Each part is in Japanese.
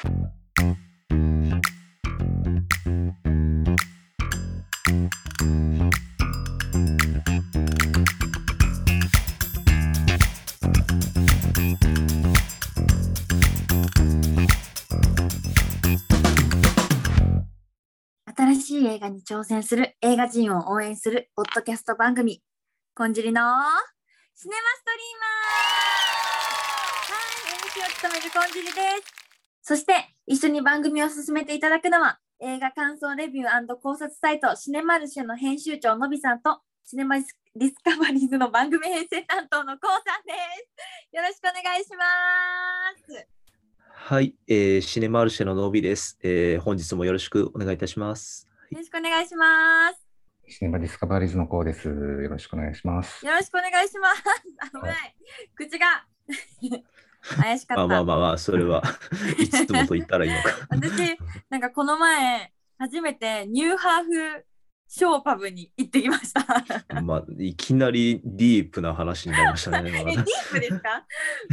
新しい映画に挑戦する映画人を応援するポッドキャスト番組「こんじりのシネマストリーマー」はい MC を務めるこんじりです。そして一緒に番組を進めていただくのは映画感想レビュー考察サイトシネマルシェの編集長のびさんとシネマディスカバリーズの番組編成担当のこうさんですよろしくお願いしますはい、えーシネマルシェののびです、えー本日もよろしくお願いいたします。よろしくお願いしますシネマディスカバリーズのコウです。よろしくお願いします。よろしくお願いします。危ない。口が怪しかった。まあまあまあまあ、それは いつもと言ったらいいのか。私、なんかこの前、初めてニューハーフショーパブに行ってきました。まあ、いきなりディープな話になりましたね。え、今ディープですか？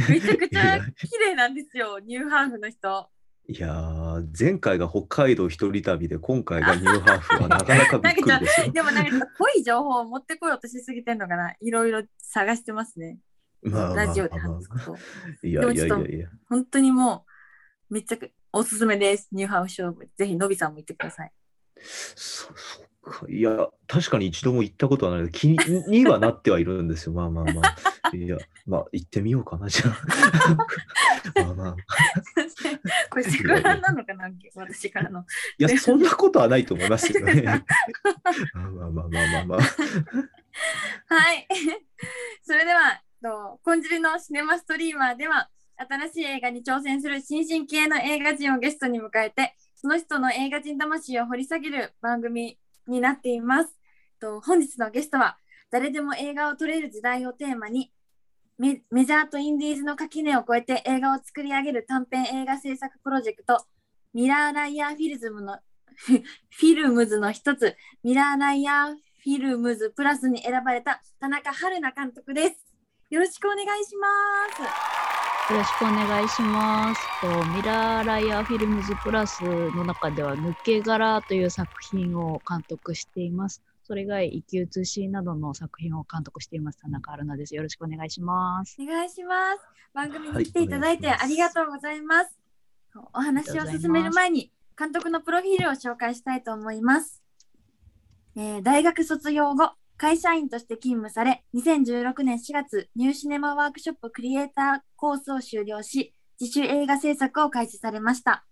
めちゃくちゃ綺麗なんですよ、ニューハーフの人。いやー、前回が北海道一人旅で、今回がニューハーフはなかなかびっくりですよ。で もなんか濃い情報を持ってこようとしすぎてんのかな。いろいろ探してますね。まあラジオでまあ話すこと。いやいやいやいや。本当にもう、めっちゃくおすすめです。ニューハーフショーパブ。ぜひ、のびさんも行ってください。そそっかいや、確かに一度も行ったことはない気に にはなってはいるんですよ。まあまあまあ。いや、まあ行ってみようかな、じゃあ。ま あまあ。これセクハラなのかな私からの。いや、そんなことはないと思いますけどね。まあまあまあまあまあまあ。はい。それでは、とコンジリのシネマストリーマーでは、新しい映画に挑戦する新進気鋭の映画人をゲストに迎えて、その人の映画人魂を掘り下げる番組になっています。と本日のゲストは、誰でも映画を撮れる時代をテーマに、メメジャーとインディーズの垣根を越えて映画を作り上げる短編映画制作プロジェクト、ミラーライヤーフィルズムの フィルムズの一つ、ミラーライヤーフィルムズプラスに選ばれた田中春菜監督です。よろしくお願いします。よろしくお願いします。とミラーライアーフィルムズプラスの中では抜け殻という作品を監督しています。それ以外、生き写しなどの作品を監督しています。田中春菜です。よろしくお願いします。お願いします。番組に来ていただいてはいありがとうございます。お話を進める前に監督のプロフィールを紹介したいと思います。えー大学卒業後、会社員として勤務され、2016年4月、ニューシネマワークショップクリエイターコースを修了し、自主映画制作を開始されました。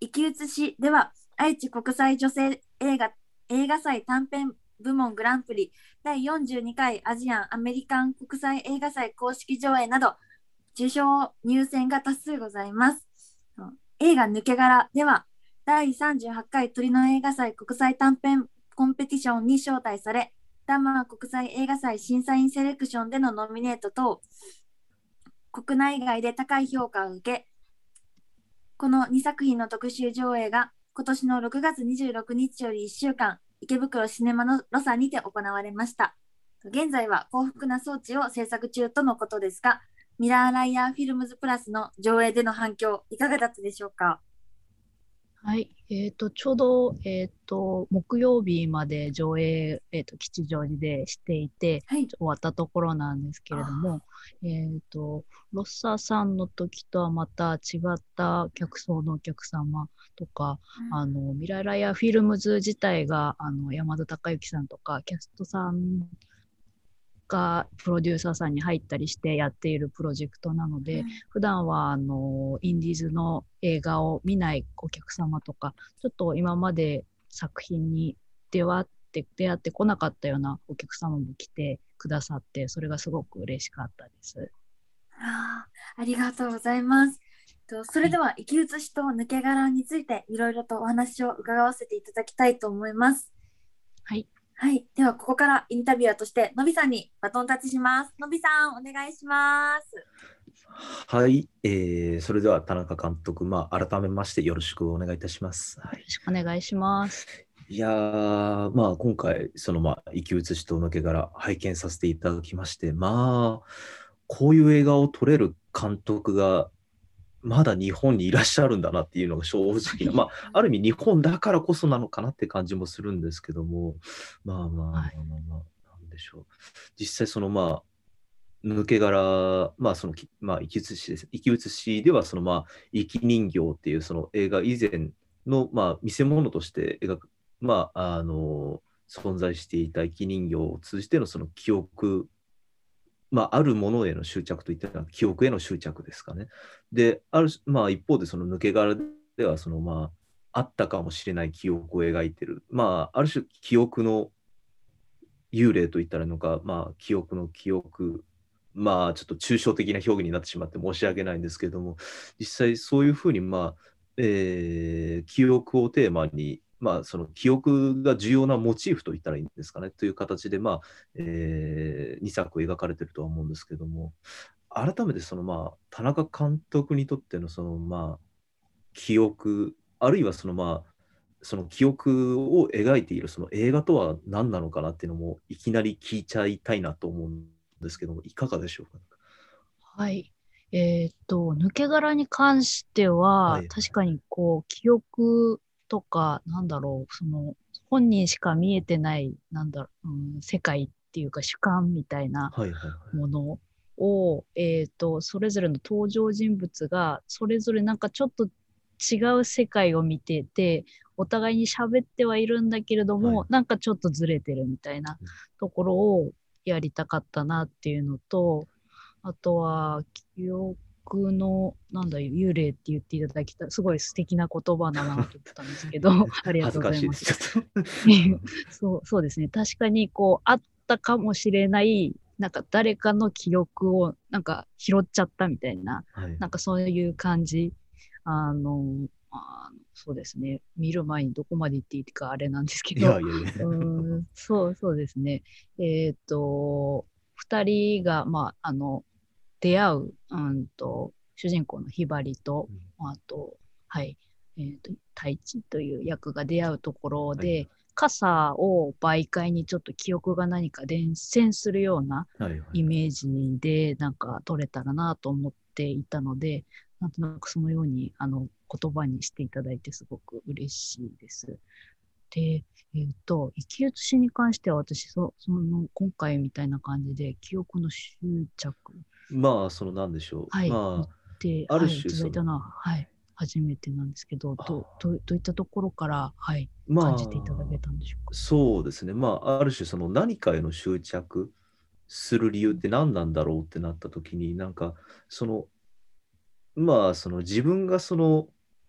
生き写しでは、愛知国際女性映画映画祭短編部門グランプリ第42回アジアン・アメリカン国際映画祭公式上映など、受賞入選が多数ございます。映画抜け殻では、第38回鳥の映画祭国際短編コンペティションに招待され、ダマー国際映画祭審査員セレクションでのノミネートと、国内外で高い評価を受け、この2作品の特集上映が今年の6月26日より1週間、池袋シネマのロサにて行われました。現在は幸福な装置を制作中とのことですが、ミラーライヤーフィルムズプラスの上映での反響、いかがだったでしょうか？はい。えっ、と、ちょうど、えっ、と、木曜日まで上映、えっ、と、吉祥寺でしていて、はい。終わったところなんですけれども、えっ、と、ロッサさんの時とはまた違った客層のお客様とか、あの、ミラーライアーフィルムズ自体が、あの、山田孝之さんとか、キャストさんがプロデューサーさんに入ったりしてやっているプロジェクトなので、普段はあのインディーズの映画を見ないお客様とかちょっと今まで作品に出会って出会ってこなかったようなお客様も来てくださってそれがすごく嬉しかったです。あーありがとうございます。とそれでは、生き写しと抜け殻についていろいろとお話を伺わせていただきたいと思います。はい。はい。では、ここからインタビュアーとして、のびさんにバトンタッチします。のびさん、お願いします。はい、えーそれでは田中監督、まあ、改めましてよろしくお願いいたします。はいよろしくお願いします。いやー、まあ、今回、その、まあ、生き写しと抜け殻、拝見させていただきまして、まあ、こういう映画を撮れる監督がまだ日本にいらっしゃるんだなっていうのが正直な、まあ、ある意味日本だからこそなのかなって感じもするんですけども、まあまあまあまあまあ、なんでしょう。実際そのまあ、抜け殻、まあその、まあ、生き写しです。生き写しでは、そのまあ、生き人形っていうその映画以前の、まあ、見せ物として描く、まあ、あの、存在していた生き人形を通じてのその記憶まあ、あるものへの執着といったら記憶への執着ですかね。で、ある、まあ、一方でその抜け殻では、そのまあ、あったかもしれない記憶を描いてる。まあ、ある種記憶の幽霊といったらのか、まあ、記憶の記憶、まあ、ちょっと抽象的な表現になってしまって申し訳ないんですけども、実際そういうふうに、まあ、えー、記憶をテーマにまあ、その記憶が重要なモチーフといったらいいんですかね。という形で、まあえー、2作描かれてるとは思うんですけども。改めてその、まあ、田中監督にとってのその、まあ、記憶あるいはその、まあ、その記憶を描いているその映画とは何なのかなっていうのもいきなり聞いちゃいたいなと思うんですけどもいかがでしょうか？はい。えー、っと抜け殻に関しては、はい、確かにこう記憶とか、なんだろう、その、本人しか見えてない、なんだろう、うん、世界っていうか主観みたいなものを、えっ、と、それぞれの登場人物が、それぞれなんかちょっと違う世界を見てて、お互いに喋ってはいるんだけれども、はい、なんかちょっとずれてるみたいなところをやりたかったなっていうのと、あとは、記憶僕の、なんだ、幽霊って言っていただきたすごい素敵な言葉だなと思ったんですけど、ありがとうございます。すそうそうですね。確かに、こう、あったかもしれない、なんか誰かの記憶をなんか拾っちゃったみたいな、はい、なんかそういう感じ。あの、あそうですね。見る前にどこまで行っていいかあれなんですけど、うんそうそうですね。えっ、ー、と、二人が、まあ、あの、出会う、うんと、主人公のひばりと、うん、あと、はい、えーと、太一という役が出会うところで、はい、傘を媒介にちょっと記憶が何か伝染するようなイメージでなんか撮れたらなと思っていたので、なんとなくそのようにあの言葉にしていただいてすごく嬉しいです。で、えっ、ー、と、生き写しに関しては私そ、その今回みたいな感じで記憶の執着まあ、そのなんでしょう。はい。まあ、で、ある種、はい、いは、はい、初めてなんですけど、どどどういったところから、はい、まあ、感じていただけたんでしょうか？そうですね。まあ、ある種、その何かへの執着する理由って何なんだろうってなった時に、なんか、その、まあ、その自分がその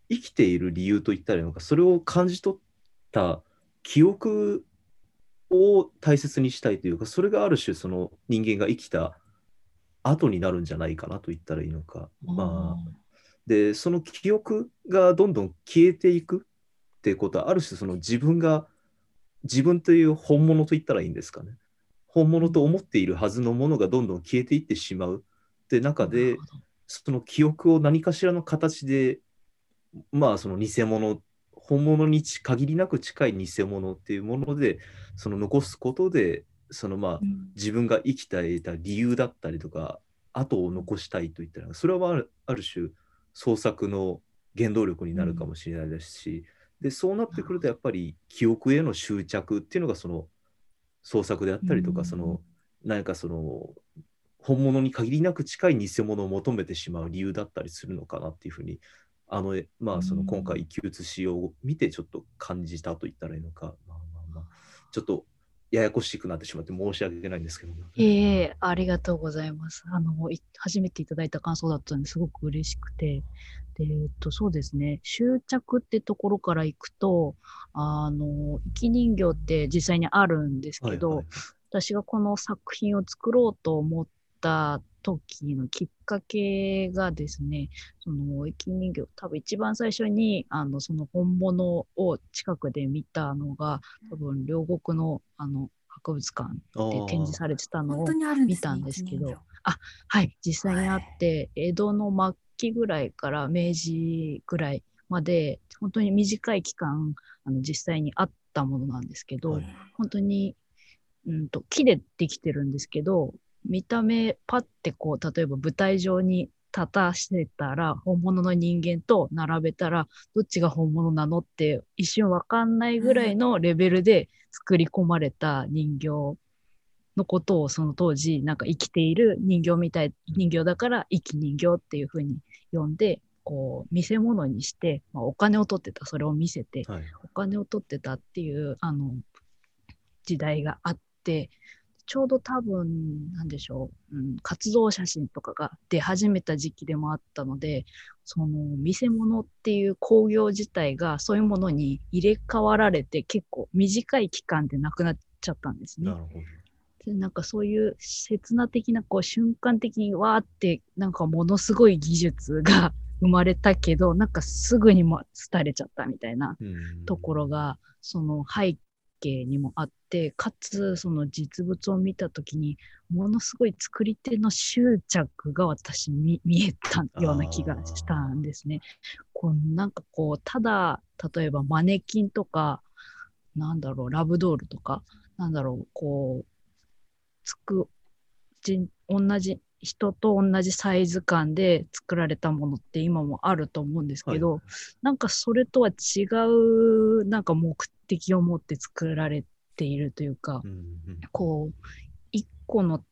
生きている理由といったらいいのか、それを感じ取った記憶を大切にしたいというか、それがある種、その人間が生きた後になるんじゃないかなと言ったらいいのか。まあ、で、その記憶がどんどん消えていくっていうことは、ある種その自分が、自分という本物と言ったらいいんですかね。本物と思っているはずのものがどんどん消えていってしまうって中で、その記憶を何かしらの形で、まあその偽物、本物に限りなく近い偽物っていうもので、その残すことで、そのまあ、うん、自分が生きた得た理由だったりとか後を残したいといったらそれはあるある種創作の原動力になるかもしれないですし、うん、でそうなってくるとやっぱり記憶への執着っていうのがその創作であったりとか、うん、その何かその本物に限りなく近い偽物を求めてしまう理由だったりするのかなっていうふうにあのまあその今回生き写しを見てちょっと感じたと言ったらいいのか、まあまあまあ、ちょっとややこしくなってしまって申し訳ないんですけど。ええー、ありがとうございます。あの、初めていただいた感想だったんですごく嬉しくて。で、えっと、そうですね。執着ってところからいくと、あの、生き人形って実際にあるんですけど、はいはい、私がこの作品を作ろうと思った時のきっかけがですね、その生き人形、多分一番最初にあのその本物を近くで見たのが、多分両国のあの博物館で展示されてたのを見たんですけど、あはい、実際にあって、江戸の末期ぐらいから明治ぐらいまで、本当に短い期間、あの実際にあったものなんですけど、はい、本当に、うんと木でできてるんですけど、見た目パッてこう例えば舞台上に立たせたら、本物の人間と並べたら、どっちが本物なのって一瞬わかんないぐらいのレベルで作り込まれた人形のことをその当時、なんか生きている人形みたい、人形だから生き人形っていうふうに呼んで、こう見せ物にして、まあ、お金を取ってたそれを見せてはい。お金を取ってたっていうあの時代があってちょうど多分なんでしょう、うん、活動写真とかが出始めた時期でもあったのでその見せ物っていう興行自体がそういうものに入れ替わられて結構短い期間でなくなっちゃったんですねな。るほど。でなんかそういう刹那的なこう瞬間的にわーってなんかものすごい技術が生まれたけどなんかすぐにも廃れちゃったみたいなうんところがその背景にもあってかつその実物を見た時にものすごい作り手の執着が私に見えたような気がしたんですね。こうなんかこうただ例えばマネキンとかなんだろうラブドールとかなんだろうこうつくじ同じ人と同じサイズ感で作られたものって今もあると思うんですけど、はいなんかそれとは違うなんか目的を持って作られているというか、うんうんこう一個の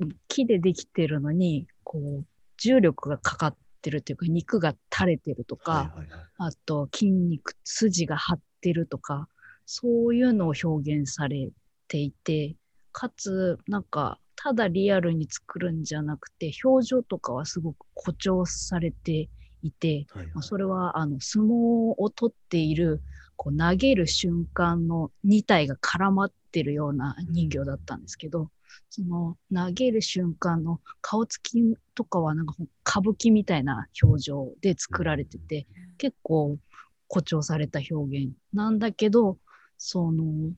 うん木でできてるのにこう重力がかかってるというか肉が垂れてるとか、はいはいはい。あと筋肉筋が張ってるとかそういうのを表現されていてかつなんかただリアルに作るんじゃなくて表情とかはすごく誇張されていて、はいはい。まあそれはあの相撲を取っているこう投げる瞬間の2体が絡まってるような人形だったんですけど、その投げる瞬間の顔つきとかはなんか歌舞伎みたいな表情で作られてて、結構誇張された表現なんだけどその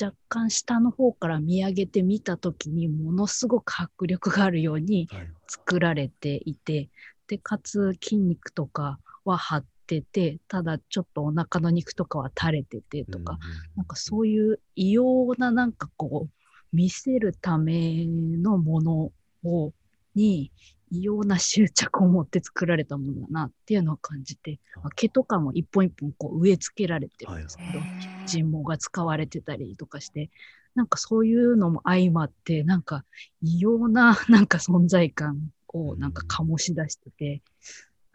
若干下の方から見上げてみた時にものすごく迫力があるようにはい。作られていてでかつ筋肉とかは張っててただちょっとお腹の肉とかは垂れててとか、なんかそういう異様ななんかこう見せるためのものをに異様な執着を持って作られたものだなっていうのを感じて、まあ毛とかも一本一本こう植え付けられてるんですけど、人毛が使われてたりとかしてなんかそういうのも相まってなんか異様ななんか存在感をなんか醸し出してて、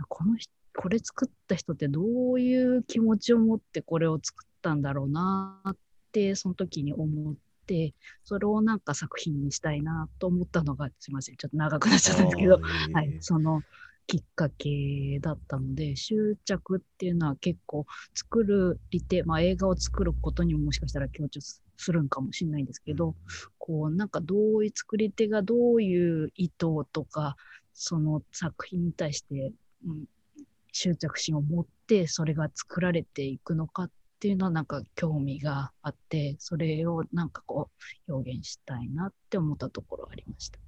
この人これ作った人ってどういう気持ちを持ってこれを作ったんだろうなってその時に思ってそれをなんか作品にしたいなと思ったのがすいません。ちょっと長くなっちゃったんですけど、はい、そのきっかけだったので執着っていうのは結構作る利手、まあ、映画を作ることにももしかしたら強調するんかもしれないんですけど、こうなんかどういう作り手がどういう意図とかその作品に対して、うん、執着心を持ってそれが作られていくのかっていうのはなんか興味があってそれをなんかこう表現したいなって思ったところはありました。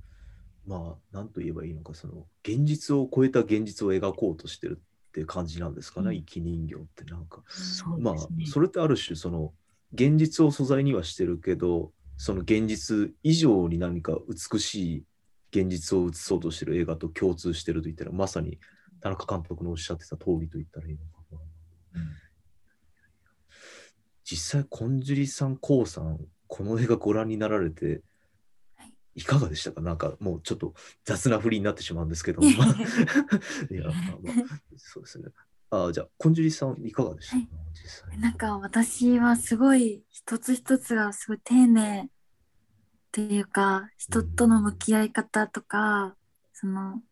まあ、なんと言えばいいのか、その、現実を超えた現実を描こうとしてるって感じなんですかね、うん生き人形ってなんか。そうまあそれってある種、その、現実を素材にはしてるけど、その現実以上に何か美しい現実を映そうとしてる映画と共通してると言ったら、まさに田中監督のおっしゃってた通りと言ったらいいのかな。実際、コンジュリさん、コウさん、この映画ご覧になられてはい、いかがでしたか？なんかもうちょっと雑な振りになってしまうんですけども。まあ いや、まあまあ、そうですね。あじゃあ、コンジュリさん、いかがでしたか、はい実際。なんか私はすごい一つ一つがすごい丁寧っていうか人との向き合い方とかその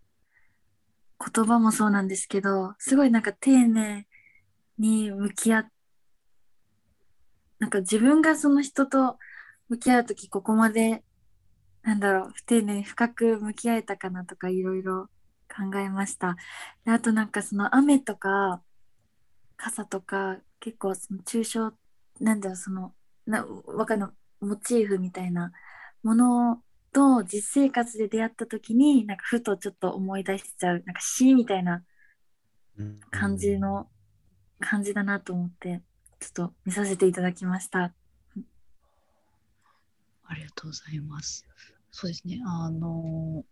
言葉もそうなんですけどすごいなんか丁寧に向き合っなんか自分がその人と向き合う時ここまでなんだろう不丁寧に深く向き合えたかなとかいろいろ考えました。であとなんかその雨とか傘とか結構その抽象なんだろうそのなわかんないモチーフみたいなものと実生活で出会った時になんかふとちょっと思い出しちゃうなんか詩みたいな感じの感じだなと思ってちょっと見させていただきました。ありがとうございます。そうですね。あの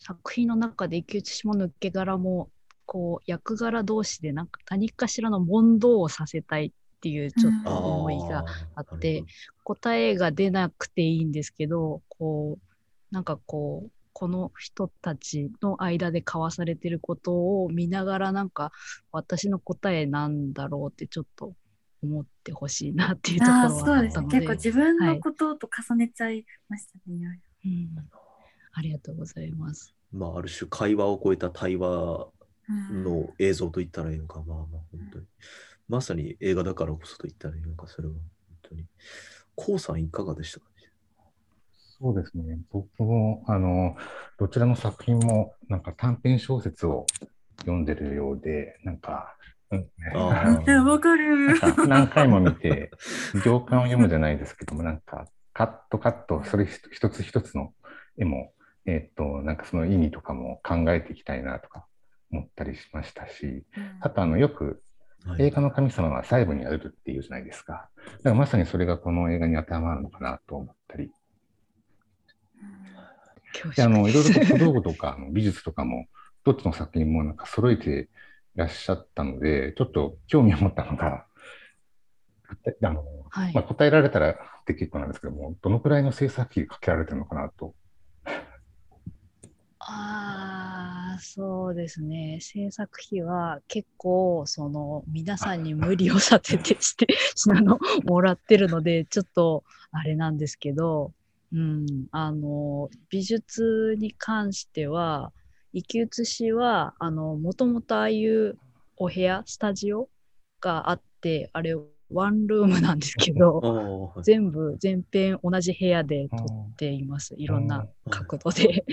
作品の中で生き写しも抜け殻もこう役柄同士でなんか何かしらの問答をさせたいっていうちょっと思いがあって、答えが出なくていいんですけどこうなんかこうこの人たちの間で交わされてることを見ながらなんか私の答えなんだろうってちょっと思ってほしいなっていうところああ、はそうですね。結構自分のことと重ねちゃいましたね。いろいうんありがとうございます。まあ、ある種会話を超えた対話の映像と言ったらいいのか、まあまあ本当に。まさに映画だからこそと言ったらいいのか、それは本当に。こうさんいかがでしたか？そうですね。僕も、あの、どちらの作品も、なんか短編小説を読んでるようで、なんか、うん、わかる。なんか何回も見て、行間を読むじゃないですけども、なんか、カットカット、それ一つ一つの絵も、えっと、なんかその意味とかも考えていきたいなとか思ったりしましたし、あと、あの、よくはい映画の神様は細部にあるっていうじゃないですか。だからまさにそれがこの映画に当てはまるのかなと思ったり、恐で、あ縮。の、いろいろと小道具とか美術とかも、どっちの作品もなんか揃えていらっしゃったので、ちょっと興味を持ったのが、あの、はい。まあ、答えられたらって結構なんですけども、どのくらいの制作費かけられてるのかなと。ああ、そうですね。制作費は結構、その、皆さんに無理をさせてして、あの、もらってるので、ちょっと、あれなんですけど、うん、あの、美術に関しては、生き写しは、あの、もともとああいうお部屋、スタジオがあって、あれ、ワンルームなんですけど、全部、全編同じ部屋で撮っています。いろんな角度で。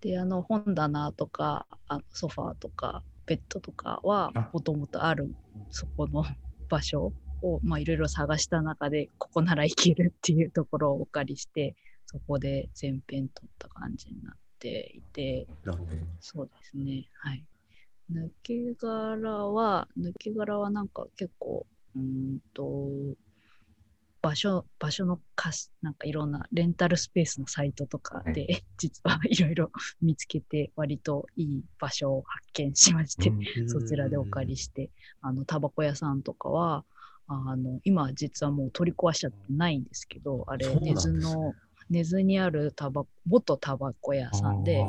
で、あの本棚とかあのソファーとかベッドとかはあ。もともとあるそこの 場所をまあいろいろ探した中でここなら行けるっていうところをお借りしてそこで全編撮った感じになっていて。なるほど。そうですね。はい。抜け殻は抜け殻はなんか結構うーんと場所、場所の貸し、なんかいろんなレンタルスペースのサイトとかで、は 実はいろいろ 見つけて、割といい場所を発見しまして、そちらでお借りして、あの、タバコ屋さんとかは、あの、今実はもう取り壊しちゃってないんですけど、あれ根津の、根津にあるタバ元タバコ屋さんで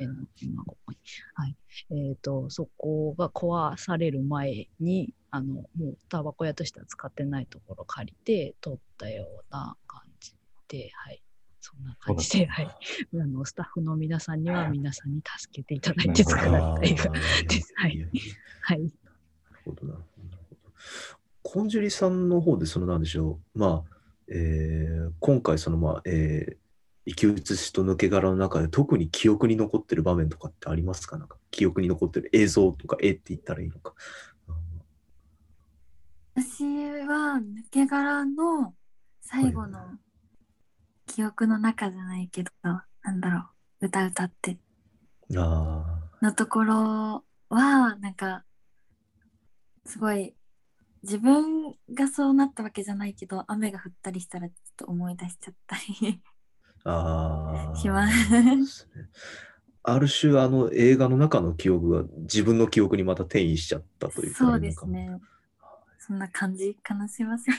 えー今ここに。はい。えっ、と、そこが壊される前に、あの、もうタバコ屋としては使ってないところ借りて撮ったような感じで、はい。そんな感じで、はい。あの、スタッフの皆さんには皆さんに助けていただいて作られた映画です。はいはい。なるほど、なるほど。なるほどコンジュリさんの方で、そのなんでしょう、まあ、えー今回、そのまあ、えー生き写しと抜け殻の中で特に記憶に残ってる場面とかってありますか？なんか記憶に残ってる映像とか絵って言ったらいいのか。私は抜け殻の最後の記憶の中じゃないけど、なんだろう、歌歌ってあのところは、なんか、すごい、自分がそうなったわけじゃないけど、雨が降ったりしたらちょっと思い出しちゃったり。あ、ああ。しますある種、あの映画の中の記憶が自分の記憶にまた転移しちゃったというかそうです。ね。そんな感じかなしますよ。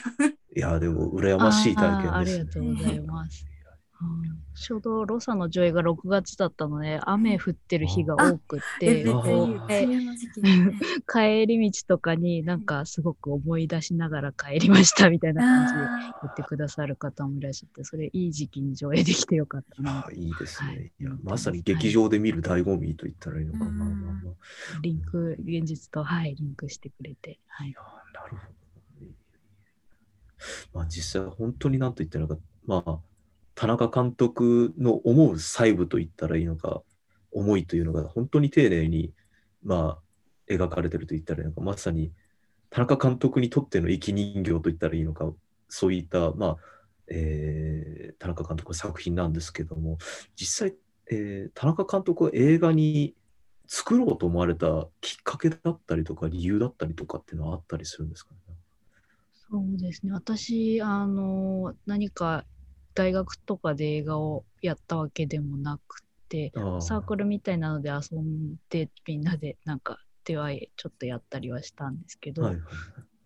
いや、でも、羨ましい体験です、ね。あーありがとうございます。うんちょうどロサの上映が6月だったので、雨降ってる日が多くって。帰り道とかになんかすごく思い出しながら帰りましたみたいな感じであ言ってくださる方もいらっしゃって、それいい時期に上映できてよかったなあ。いいですね。はいいやまさに劇場で見る醍醐味と言ったらいいのかな。うんまあまあまあリンク、現実と、はい、リンクしてくれて。はいいや、なるほど。まあ実際本当になんと言ったらまあ、田中監督の思う細部と言ったらいいのか、思いというのが本当に丁寧に、まあ、描かれてると言ったらいいのか、まさに田中監督にとっての生き人形と言ったらいいのか、そういった、まあ、えー田中監督の作品なんですけども、実際、えー田中監督は映画に作ろうと思われたきっかけだったりとか理由だったりとかっていうのはあったりするんですかね？そうですね。私、あの、何か大学とかで映画をやったわけでもなくであー。サークルみたいなので遊んでみんなでなんか出会いちょっとやったりはしたんですけど、はいはい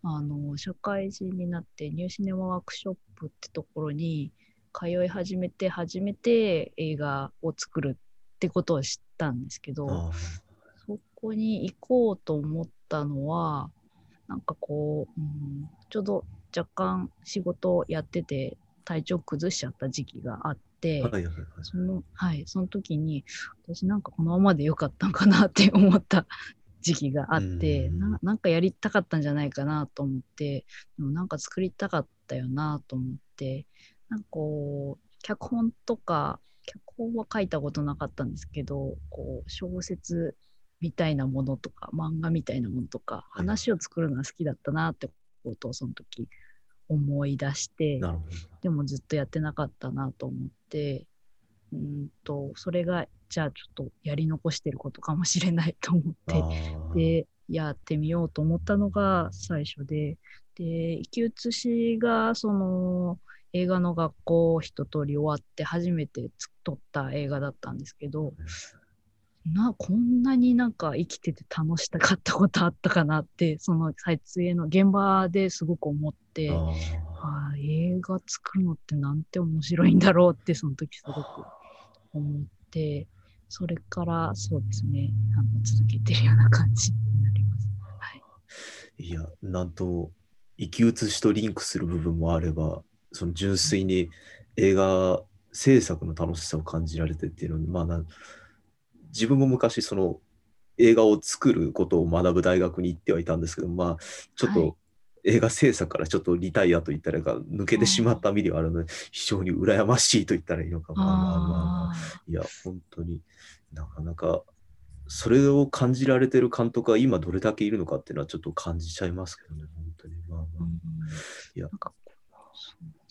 あの社会人になってニューシネマワークショップってところに通い始めて初めて映画を作るってことを知ったんですけどあそこに行こうと思ったのはなんかこう、うん、ちょうど若干仕事をやってて体調崩しちゃった時期があって、ーはいはいはい。そのはい、その時に私なんかこのままでよかったんかなって思った時期があってうん。ななんかやりたかったんじゃないかなと思ってでもなんか作りたかったよなと思ってなんかこう脚本とか脚本は書いたことなかったんですけどこう小説みたいなものとか漫画みたいなものとかはい。話を作るのが好きだったなってことをその時思い出してでもずっとやってなかったなと思って、うんと、それが、じゃあちょっとやり残してることかもしれないと思っど。て、で、やってみようと思ったのが最初で、で、生き写しが、その、映画の学校を一通り終わって初めて撮った映画だったんですけど、な、こんなになんか生きてて楽しかったことあったかなって、その撮影の現場ですごく思って、あー。ああ映画作るのってなんて面白いんだろうってその時すごく思ってそれからそうですねあの続けてるような感じになります。はい、いや、なんと、生き写しとリンクする部分もあれば、その純粋に映画制作の楽しさを感じられてっていうのに、まあな、自分も昔、その映画を作ることを学ぶ大学に行ってはいたんですけど、まあ、ちょっはい。と映画制作からちょっとリタイアと言ったら抜けてしまった身ではあるので、非常に羨ましいと言ったらいいのか、まあまあまあ。いや、本当になかなか、それを感じられてる監督が今どれだけいるのかっていうのはちょっと感じちゃいますけどね、本当に。まあまあ。いや。なんかそう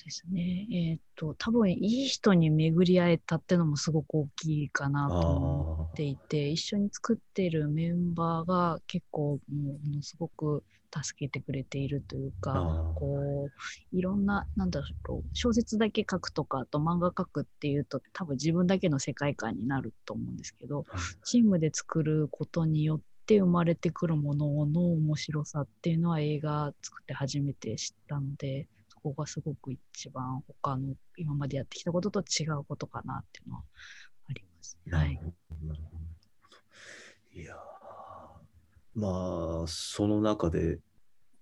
ですね。えっ、と多分いい人に巡り会えたってのもすごく大きいかなと思あっていて一緒に作ってるメンバーが結構ものすごく助けてくれているというかこういろんななんだろう小説だけ書くとかあと漫画書くっていうと多分自分だけの世界観になると思うんですけどはい。チームで作ることによって生まれてくるものの面白さっていうのは映画作って初めて知ったのでそこがすごく一番他の今までやってきたことと違うことかなっていうのはあります。はい。いやー。まあ、その中で、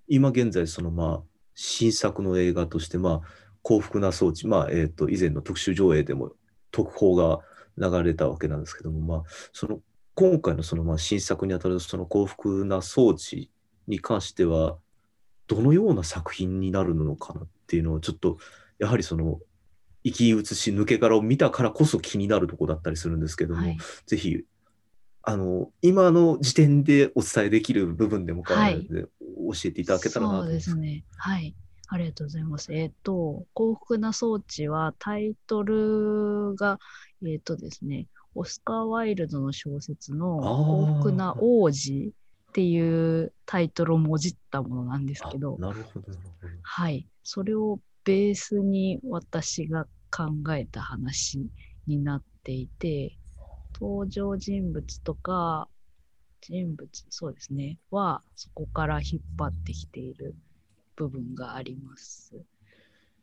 今現在、そのまあ、新作の映画として、まあ、幸福な装置、まあ、えっ、と、以前の特集上映でも特報が流れたわけなんですけども、まあ、その、今回のそのまあ新作にあたるその幸福な装置に関しては、どのような作品になるのかなっていうのをちょっと、やはりその、生き写し抜け殻を見たからこそ気になるところだったりするんですけども、はいぜひ、あの、今の時点でお伝えできる部分でも構わないので、教えていただけたらなとそうですね。はい。ありがとうございます。えっ、と、幸福な装置はタイトルが、えっ、とですね、オスカー・ワイルドの小説の幸福な王子っていうタイトルをもじったものなんですけど、あなるほど、なるほど。はい。それをベースに私が考えた話になっていて、登場人物とか、人物、そうですね、はそこから引っ張ってきている部分があります。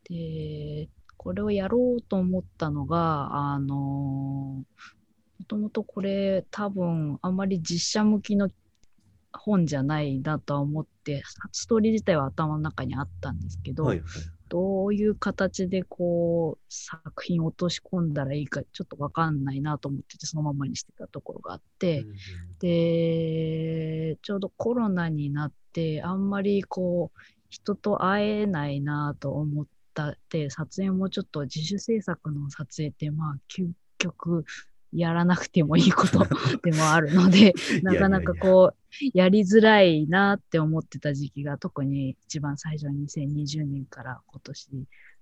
で、これをやろうと思ったのが、あのもともとこれ多分あんまり実写向きの本じゃないなとは思って、ストーリー自体は頭の中にあったんですけど、はいはい。どういう形でこう作品を落とし込んだらいいかちょっとわかんないなと思っててそのままにしてたところがあって、うんうんでちょうどコロナになってあんまりこう人と会えないなと思ったって撮影もちょっと自主制作の撮影ってまあ究極やらなくてもいいことでもあるので なかなかこうやりづらいなって思ってた時期が特に一番最初に2020年から今年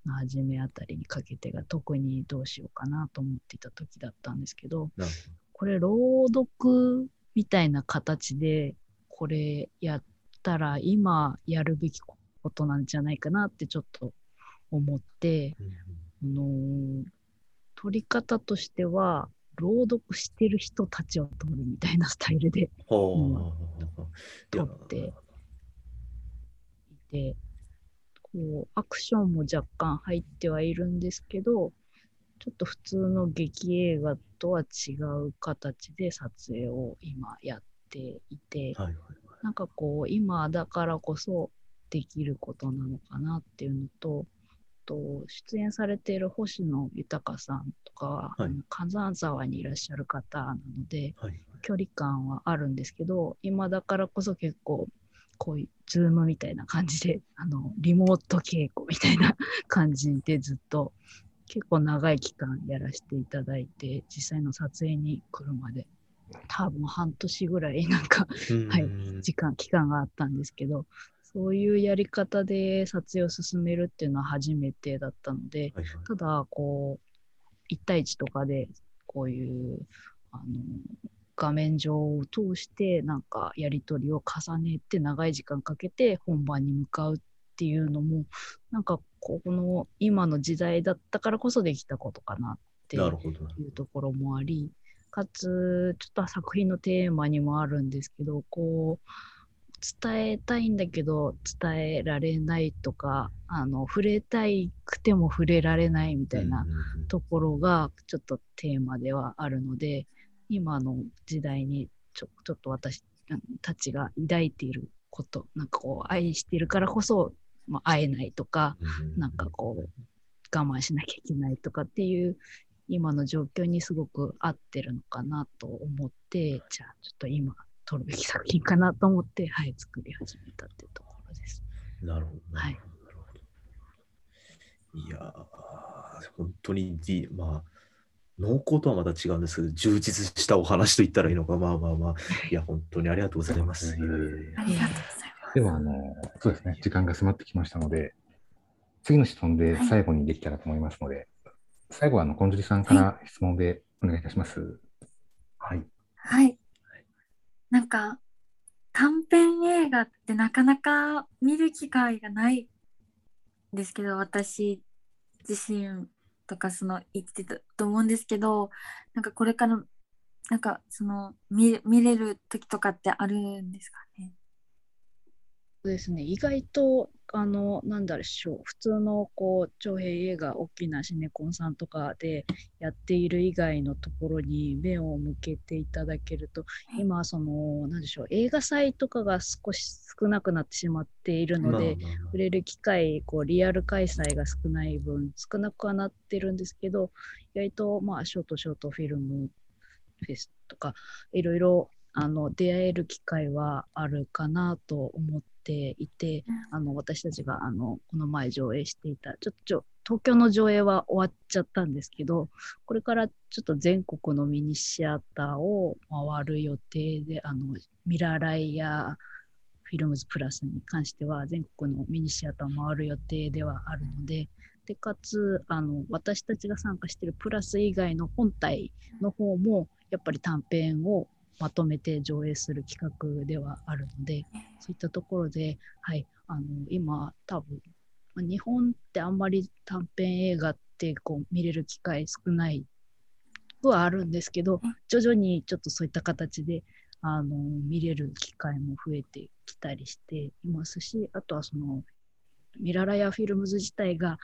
の初めあたりにかけてが特にどうしようかなと思っていた時だったんですけどこれ朗読みたいな形でこれやったら今やるべきことなんじゃないかなってちょっと思って、うんうん。あのー撮り方としては朗読してる人たちを撮るみたいなスタイルではあ。撮っていて、こう、アクションも若干入ってはいるんですけど、ちょっと普通の劇映画とは違う形で撮影を今やっていて、はいはいなんかこう、今だからこそできることなのかなっていうのと、と出演されている星野豊さんとかは、はい金沢にいらっしゃる方なので、はい。距離感はあるんですけど、今だからこそ結構、こういうズームみたいな感じで、あの、リモート稽古みたいな感じでずっと結構長い期間やらせていただいて、実際の撮影に来るまで、多分半年ぐらいなんかはいうん時間、期間があったんですけど、そういうやり方で撮影を進めるっていうのは初めてだったので、はいはいただ、こう、1対1とかで、こういう、あの、画面上を通して、なんか、やり取りを重ねて、長い時間かけて本番に向かうっていうのも、なんか、この、今の時代だったからこそできたことかなって。いうところもあり、かつ、ちょっと作品のテーマにもあるんですけど、こう、伝えたいんだけど伝えられないとか、あの、触れたいくても触れられないみたいなところがちょっとテーマではあるので、今の時代にちょちょっと私たちが抱いていること、なんかこう、愛しているからこそ、まあ、会えないとか、うん。なんかこう、我慢しなきゃいけないとかっていう、今の状況にすごく合ってるのかなと思って、じゃあちょっと今撮るべき作品かなと思って、はい、作り始めたっていうところです。なるほど。はいなるほど。いやー、本当に、D、まあ、濃厚とはまた違うんですけど、充実したお話と言ったらいいのか、まあまあまあ、いや、本当にありがとうございます。ありがとうございます。では、あの、そうですね、時間が迫ってきましたので、次の質問で最後にできたらと思いますので、最後は、あの、コンジュリさんから質問でお願いいたします。はい。はい。なんか、短編映画ってなかなか見る機会がないんですけど、私自身とかその言ってたと思うんですけど、なんかこれから、なんかその見見れる時とかってあるんですかね？そうですね、意外と、あの、なんだろう、普通の、こう、長編映画、大きなシネコンさんとかでやっている以外のところに目を向けていただけると、今、その、なんでしょう、映画祭とかが少し少なくなってしまっているので、触れる機会、こう、リアル開催が少ない分、少なくはなってるんですけど、意外と、まあ、ショートショートフィルムフェスとか、いろいろ、あの、出会える機会はあるかなと思っていて、あの、私たちが、あの、この前上映していた、ちょっとちょ、東京の上映は終わっちゃったんですけど、これからちょっと全国のミニシアターを回る予定で、あの、ミラーライやフィルムズプラスに関しては全国のミニシアターを回る予定ではあるので、で、かつ、あの、私たちが参加しているプラス以外の本体の方も、やっぱり短編をまとめて上映する企画ではあるので、そういったところで、はい、あの、今、多分、まあ日本ってあんまり短編映画ってこう見れる機会少ないはあるんですけど、徐々にちょっとそういった形で、あの、見れる機会も増えてきたりしていますし、あとはその、ミララヤフィルムズ自体が、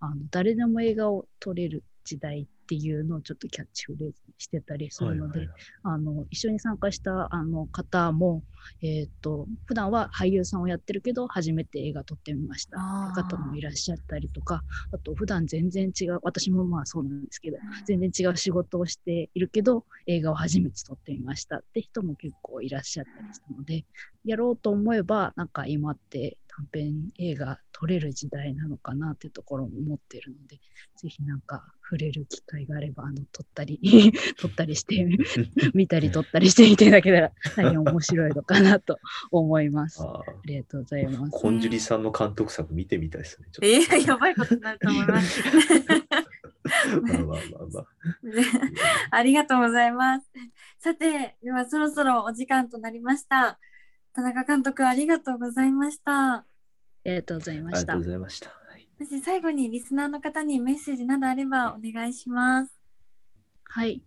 あの誰でも映画を撮れる時代っていうのをちょっとキャッチフレーズにしてたりするので、はいはいあの一緒に参加したあの方も、えー、と普段は俳優さんをやってるけど初めて映画撮ってみました。って方もいらっしゃったりとかあと普段全然違う私もまあそうなんですけど全然違う仕事をしているけど映画を初めて撮ってみましたって人も結構いらっしゃったりしたのでやろうと思えばなんか今って短編映画撮れる時代なのかなってところも思ってるのでぜひなんか触れる機会があればあの撮ったり 撮ったりして 見たり撮ったりしてみていただけたら大変面白いのかなと思います。ありがとうございます。コンジュリさんの監督作見てみたいですね。ちょっえー、やばいことになると思います。と まあまあまあまあ。ありがとうございます。さて、ではそろそろお時間となりました。田中監督、ありがとうございました。ありがとうございましたありがとう。ございまし。最後にリスナーの方にメッセージなどあればお願いします。はい。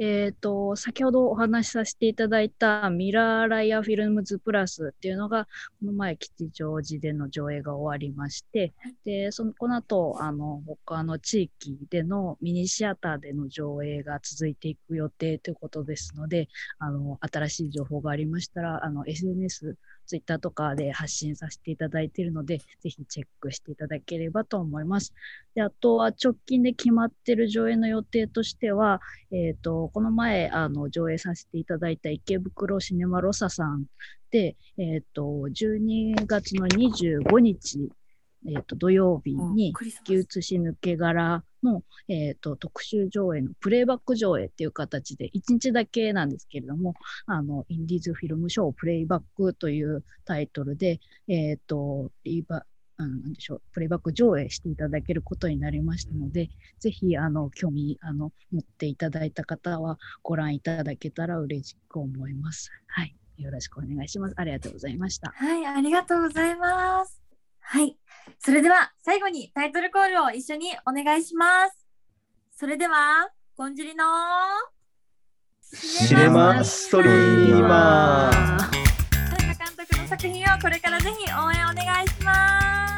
えっ、と、先ほどお話しさせていただいたミラーライアフィルムズプラスっていうのが、この前吉祥寺での上映が終わりまして、で、その、この後、あの、他の地域でのミニシアターでの上映が続いていく予定ということですので、あの、新しい情報がありましたら、あの、SNS、ツイッターとかで発信させていただいているので、ぜひチェックしていただければと思います。で、あとは直近で決まっている上映の予定としては、えっ、と、この前、あの、上映させていただいた池袋シネマロサさんで、えっ、と、12月の25日、えっ、と、土曜日に、クリスマス引き写し抜け殻の、えー、と特集上映のプレイバック上映っていう形で1日だけなんですけれどもあのインディーズフィルムショープレイバックというタイトルで、えー、とリバあのなんでしょうプレイバック上映していただけることになりましたので、ぜひあの興味あの持っていただいた方はご覧いただけたら嬉しく思います。はい、よろしくお願いします。ありがとうございました。はい、ありがとうございます。はい。それでは最後にタイトルコールを一緒にお願いします。それでは、ゴンジュリのシネマストリーマー監督の作品をこれからぜひ応援お願いします。